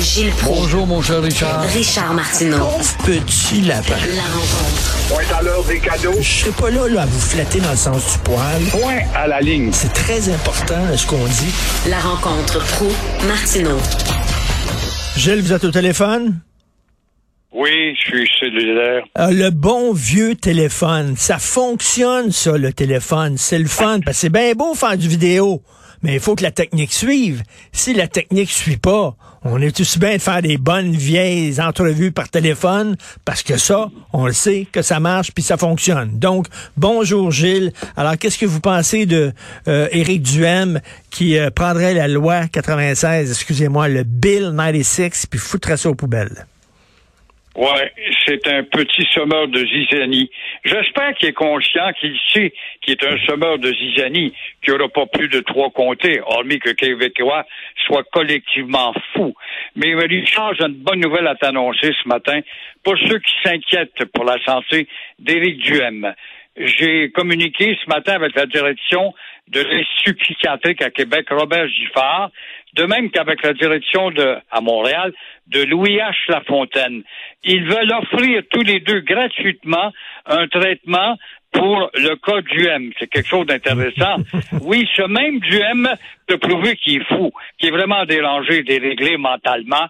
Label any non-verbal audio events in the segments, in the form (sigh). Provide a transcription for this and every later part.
Gilles Proulx. Bonjour, mon cher Richard. Richard Martineau. Petit lapin. La rencontre. Point à l'heure des cadeaux. Je serai pas là, là à vous flatter dans le sens du poil. Point à la ligne. C'est très important ce qu'on dit. La rencontre pro martineau Gilles, vous êtes au téléphone? Oui, je suis cellulaire. Euh, le bon vieux téléphone, ça fonctionne, ça, le téléphone. C'est le fun, parce que c'est bien beau faire du vidéo, mais il faut que la technique suive. Si la technique suit pas, on est aussi bien de faire des bonnes vieilles entrevues par téléphone, parce que ça, on le sait, que ça marche, puis ça fonctionne. Donc, bonjour Gilles. Alors, qu'est-ce que vous pensez de euh, Éric Duhem qui euh, prendrait la loi 96, excusez-moi, le Bill 96, puis foutrait ça aux poubelles? Ouais, c'est un petit sommeur de zizanie. J'espère qu'il est conscient, qu'il sait qu'il est un sommeur de zizanie, qu'il n'y aura pas plus de trois comtés, hormis que Québécois soient collectivement fous. Mais Richard, j'ai une bonne nouvelle à t'annoncer ce matin pour ceux qui s'inquiètent pour la santé d'Éric Duhem. J'ai communiqué ce matin avec la direction de l'Institut psychiatrique à Québec, Robert Giffard, de même qu'avec la direction de, à Montréal, de Louis H. Lafontaine. Ils veulent offrir tous les deux gratuitement un traitement pour le cas du M. C'est quelque chose d'intéressant. (laughs) Oui, ce même du M peut prouver qu'il est fou, qu'il est vraiment dérangé, déréglé mentalement.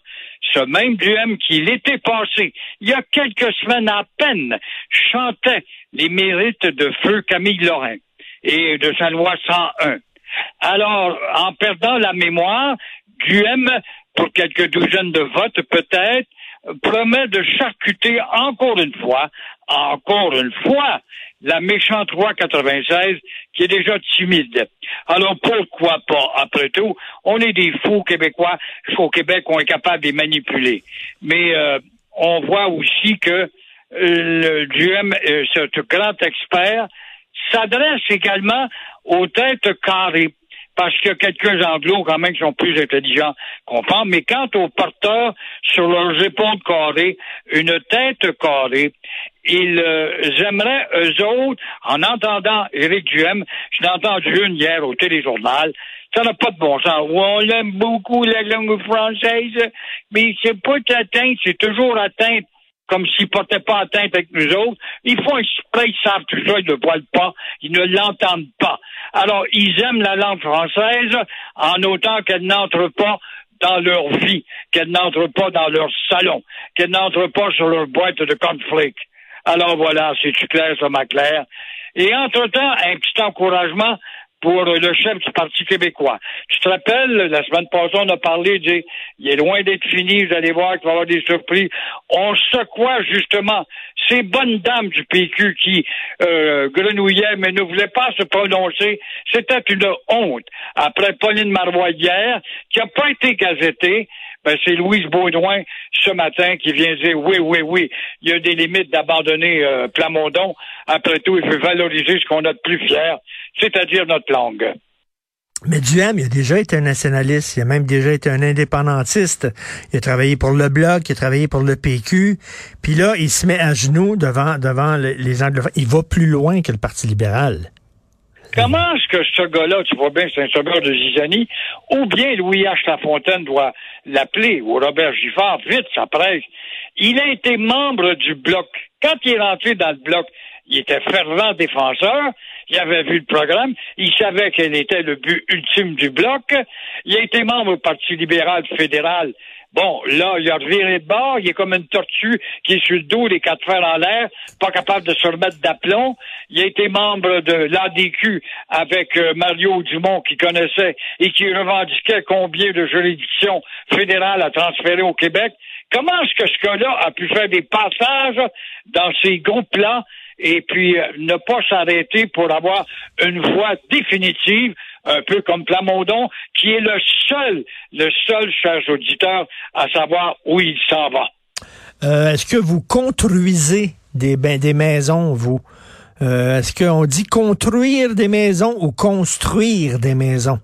Ce même du M qui l'été passé, il y a quelques semaines à peine, chantait les mérites de feu Camille Lorrain et de sa loi 101. Alors, en perdant la mémoire, Duhem, pour quelques douzaines de votes peut-être, promet de charcuter encore une fois, encore une fois, la méchante loi 96 qui est déjà timide. Alors pourquoi pas, après tout, on est des fous québécois, au Québec, on est capable de les manipuler. Mais euh, on voit aussi que euh, le Duhem, euh, ce grand expert, s'adresse également aux têtes carrées. Parce qu'il y a quelques anglos quand même qui sont plus intelligents qu'on pense, mais quant aux porteurs sur leurs épaules carrées, une tête carrée, ils euh, aimeraient, eux autres, en entendant Éric Duhem, je l'ai entendu une hier au téléjournal, ça n'a pas de bon sens. On aime beaucoup la langue française, mais c'est pas atteinte, c'est toujours atteinte comme s'ils portaient pas atteinte avec nous autres. Ils font exprès, ils savent tout ça, ils ne voient pas, ils ne l'entendent pas. Alors, ils aiment la langue française en autant qu'elle n'entre pas dans leur vie, qu'elle n'entre pas dans leur salon, qu'elle n'entre pas sur leur boîte de conflict. Alors voilà, c'est-tu clair, ça m'a clair. Et entre-temps, un petit encouragement pour le chef du Parti québécois. Tu te rappelles, la semaine passée, on a parlé de il est loin d'être fini, vous allez voir qu'il va y avoir des surprises. On secouait justement ces bonnes dames du PQ qui euh, grenouillaient mais ne voulaient pas se prononcer. C'était une honte. Après Pauline Marois hier, qui n'a pas été gazettée, ben, c'est Louise Baudouin ce matin qui vient dire oui, oui, oui, il y a des limites d'abandonner euh, Plamondon. Après tout, il faut valoriser ce qu'on a de plus fier, c'est-à-dire notre langue. Mais Duham, il a déjà été un nationaliste, il a même déjà été un indépendantiste. Il a travaillé pour le Bloc, il a travaillé pour le PQ. Puis là, il se met à genoux devant, devant les anglophones. Il va plus loin que le Parti libéral. Comment est-ce que ce gars-là, tu vois bien, c'est un sauveur de Zizanie, ou bien Louis H. Lafontaine doit l'appeler, ou Robert Giffard, vite, ça presse. Il a été membre du Bloc. Quand il est rentré dans le Bloc, il était fervent défenseur, il avait vu le programme, il savait quel était le but ultime du Bloc, il a été membre du Parti libéral fédéral Bon, là, il a reviré de bord, il est comme une tortue qui est sur le dos, les quatre fers en l'air, pas capable de se remettre d'aplomb. Il a été membre de l'ADQ avec euh, Mario Dumont qui connaissait et qui revendiquait combien de juridictions fédérales a transféré au Québec. Comment est-ce que ce gars-là a pu faire des passages dans ces groupes-là et puis euh, ne pas s'arrêter pour avoir une voix définitive, un peu comme Plamondon, qui est le seul, le seul, chers auditeurs, à savoir où il s'en va. Euh, est-ce que vous construisez des, ben, des maisons, vous? Euh, est-ce qu'on dit construire des maisons ou construire des maisons?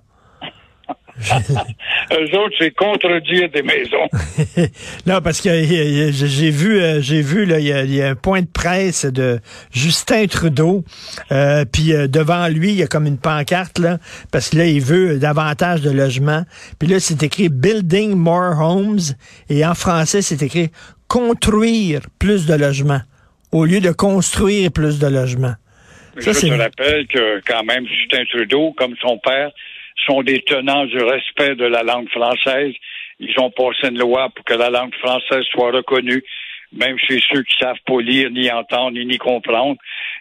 Eux autres, c'est contredire des maisons. (laughs) non, parce que euh, j'ai vu, euh, j'ai vu là, il y, a, un point de presse de Justin Trudeau, euh, puis devant lui, il y a comme une pancarte là, parce que là, il veut davantage de logements. Puis là, c'est écrit Building more homes, et en français, c'est écrit construire plus de logements au lieu de construire plus de logements. Je te rappelle que quand même Justin Trudeau, comme son père, sont des tenants du respect de la langue française. Ils ont passé une loi pour que la langue française soit reconnue, même chez ceux qui savent pas lire, ni entendre, ni, comprendre.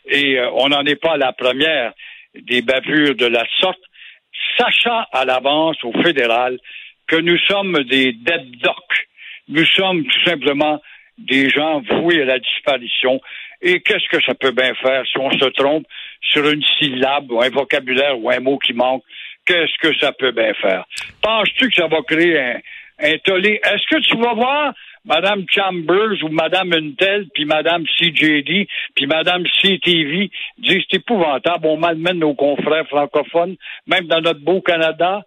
Et euh, on n'en est pas à la première des bavures de la sorte, sachant à l'avance au fédéral que nous sommes des dead docs. Nous sommes tout simplement des gens voués à la disparition. Et qu'est-ce que ça peut bien faire si on se trompe sur une syllabe ou un vocabulaire ou un mot qui manque? Qu'est-ce que ça peut bien faire? Penses-tu que ça va créer un, un tollé? Est-ce que tu vas voir Madame Chambers ou Madame Untel, puis Madame CJD, puis Madame CTV dire c'est épouvantable, on malmène nos confrères francophones, même dans notre beau Canada?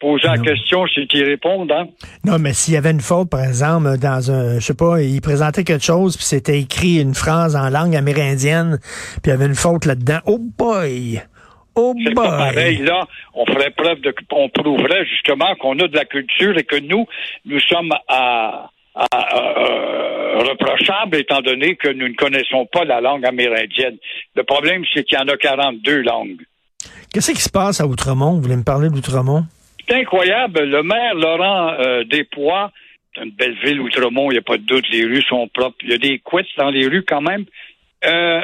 poser la question, c'est qu'ils répondent. Hein? Non, mais s'il y avait une faute, par exemple, dans un, je sais pas, il présentait quelque chose, puis c'était écrit une phrase en langue amérindienne, puis il y avait une faute là-dedans. Oh boy! Oh c'est pas pareil, là. On ferait preuve de, on prouverait justement qu'on a de la culture et que nous, nous sommes à, euh, reprochables étant donné que nous ne connaissons pas la langue amérindienne. Le problème, c'est qu'il y en a 42 langues. Qu'est-ce qui se passe à Outremont? Vous voulez me parler d'Outremont? C'est incroyable. Le maire Laurent euh, Despois, c'est une belle ville, Outremont, il n'y a pas de doute, les rues sont propres. Il y a des couettes dans les rues quand même. Euh,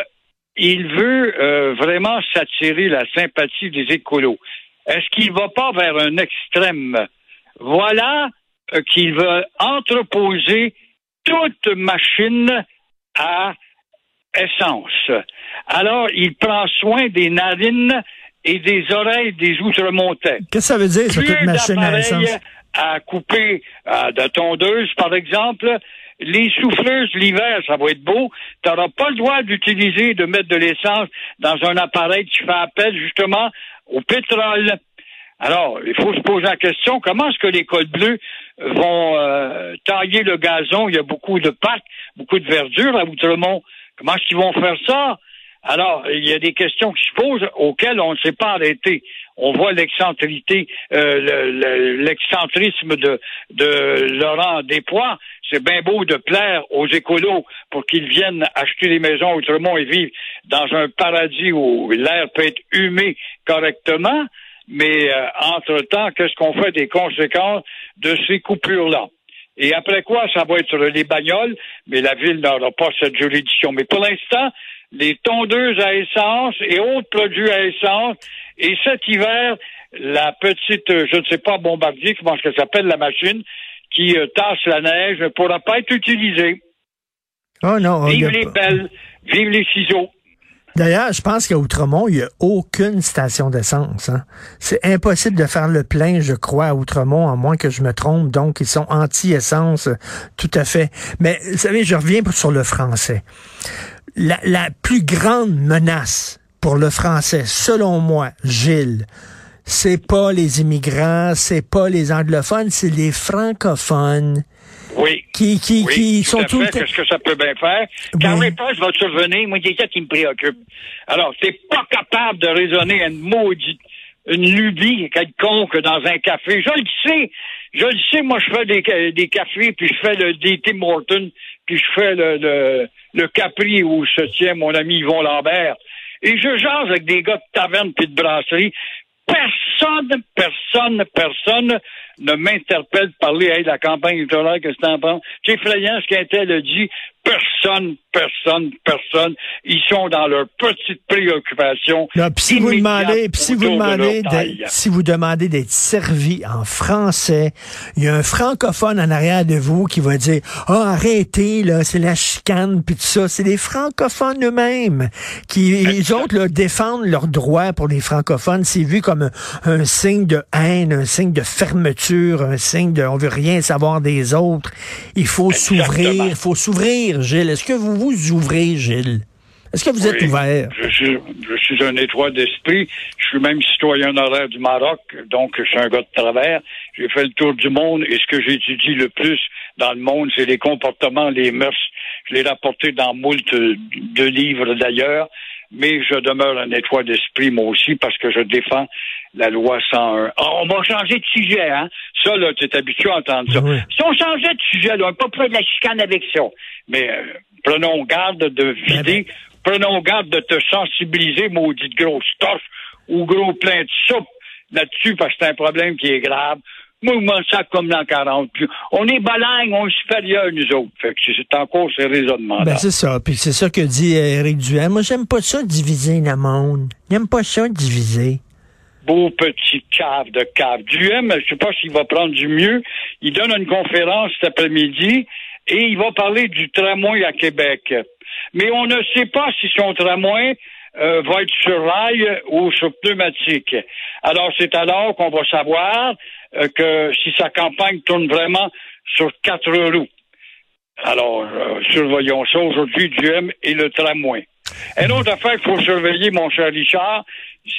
il veut euh, vraiment s'attirer la sympathie des écolos. Est-ce qu'il va pas vers un extrême? Voilà qu'il veut entreposer toute machine à essence. Alors, il prend soin des narines et des oreilles des Outremontais. Qu'est-ce que ça veut dire, ça, toute machine à essence? à couper euh, de tondeuse, par exemple, les souffleuses l'hiver, ça va être beau. Tu n'auras pas le droit d'utiliser, de mettre de l'essence dans un appareil qui fait appel justement au pétrole. Alors, il faut se poser la question, comment est-ce que les cols bleus vont euh, tailler le gazon? Il y a beaucoup de pâtes, beaucoup de verdure à Outremont. Comment est-ce qu'ils vont faire ça? Alors, il y a des questions qui se posent auxquelles on ne s'est pas arrêté. On voit l'excentrité, euh, l'excentrisme de, Laurent Despois. C'est bien beau de plaire aux écolos pour qu'ils viennent acheter des maisons autrement et vivre dans un paradis où l'air peut être humé correctement. Mais euh, entre-temps, qu'est-ce qu'on fait des conséquences de ces coupures-là? Et après quoi, ça va être les bagnoles, mais la ville n'aura pas cette juridiction. Mais pour l'instant, les tondeuses à essence et autres produits à essence. Et cet hiver, la petite, euh, je ne sais pas, bombardier, comment ça s'appelle, la machine, qui euh, tasse la neige, ne pourra pas être utilisée. Oh non. Vive les pelles, vive les ciseaux. D'ailleurs, je pense qu'à Outremont, il n'y a aucune station d'essence. Hein. C'est impossible de faire le plein, je crois, à Outremont, à moins que je me trompe. Donc, ils sont anti-essence, tout à fait. Mais, vous savez, je reviens sur le français la, plus grande menace pour le français, selon moi, Gilles, c'est pas les immigrants, c'est pas les anglophones, c'est les francophones. Oui. Qui, qui, qui sont tout Qu'est-ce que ça peut bien faire? Quand les je va survenir, moi, c'est ça qui me préoccupe. Alors, t'es pas capable de raisonner à une maudite, une lubie quelconque dans un café. Je le sais. Je le sais, moi, je fais des, des cafés, puis je fais le, des Tim Morton, puis je fais le, le, le Capri où se tient mon ami Yvon Lambert. Et je jase avec des gars de taverne puis de brasserie. Personne, personne, personne ne m'interpelle de parler, hey, la campagne électorale, que t'en penses? C'est effrayant ce qu'Intel a dit. Personne, personne, personne. Ils sont dans leur petite préoccupation. puis si vous demandez, si vous demandez, si vous demandez d'être servi en français, il y a un francophone en arrière de vous qui va dire, ah, oh, arrêtez, là, c'est la chicane, puis tout ça. C'est les francophones eux-mêmes qui, les autres, là, défendent leurs droits pour les francophones. C'est vu comme un, signe de haine, un signe de fermeture, un signe de, on veut rien savoir des autres. Il faut s'ouvrir, il faut s'ouvrir Gilles? Est-ce que vous vous ouvrez, Gilles? Est-ce que vous êtes ouvert? Je suis, je suis un étroit d'esprit. Je suis même citoyen honoraire du Maroc, donc je suis un gars de travers. J'ai fait le tour du monde et ce que j'étudie le plus dans le monde, c'est les comportements, les mœurs. Je l'ai rapporté dans moult euh, de livres d'ailleurs, mais je demeure un étroit d'esprit moi aussi parce que je défends la loi 101. Ah, on va changer de sujet, hein? Ça, là, tu es habitué à entendre ça. Oui. Si on changeait de sujet, là, on pas près de la chicane avec ça. Mais euh, prenons garde de vider, prenons garde de te sensibiliser, maudite grosse torche, ou gros plein de soupe là-dessus, parce que c'est un problème qui est grave. Moi, je m'en sac comme dans 40. Puis, on est balagne, on est supérieur, nous autres. Fait que c'est encore ces raisonnements-là. Ben, c'est ça. Puis c'est ça que dit euh, Éric Duhem. Moi, j'aime pas ça diviser le monde. J'aime pas ça diviser. Beau petit cave de cave. Duhem, je sais pas s'il va prendre du mieux. Il donne une conférence cet après-midi et il va parler du tramway à Québec. Mais on ne sait pas si son tramway euh, va être sur rail ou sur pneumatique. Alors c'est alors qu'on va savoir euh, que si sa campagne tourne vraiment sur quatre roues. Alors, euh, surveillons ça aujourd'hui, Duhem et le tramway. Une autre affaire qu'il faut surveiller, mon cher Richard,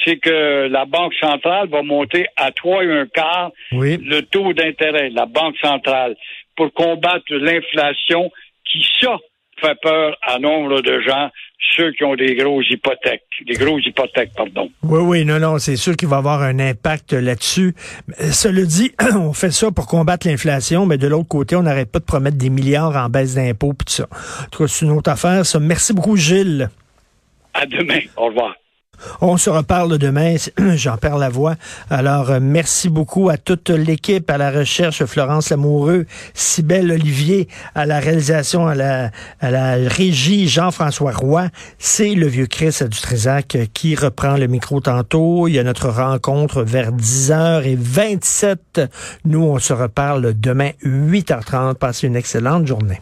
c'est que la Banque centrale va monter à 3 et un quart Oui. le taux d'intérêt, la Banque centrale, pour combattre l'inflation qui, ça, fait peur à nombre de gens, ceux qui ont des grosses hypothèques, des grosses hypothèques, pardon. Oui, oui, non, non, c'est sûr qu'il va avoir un impact là-dessus. Mais Cela dit, (clears throat) on fait ça pour combattre l'inflation, mais de l'autre côté, on n'arrête pas de promettre des milliards en baisse d'impôts puis tout ça. En tout cas, c'est une autre affaire, ça. Merci beaucoup, Gilles. À demain. Au revoir. On se reparle demain. (clears throat) J'en perds la voix. Alors, euh, merci beaucoup à toute l'équipe, à la recherche, Florence Lamoureux, Cybelle Olivier, à la réalisation, à la, à la régie, Jean-François Roy. C'est le vieux Chris du Trésac qui reprend le micro tantôt. Il y a notre rencontre vers 10h27. Nous, on se reparle demain 8h30. Passez une excellente journée.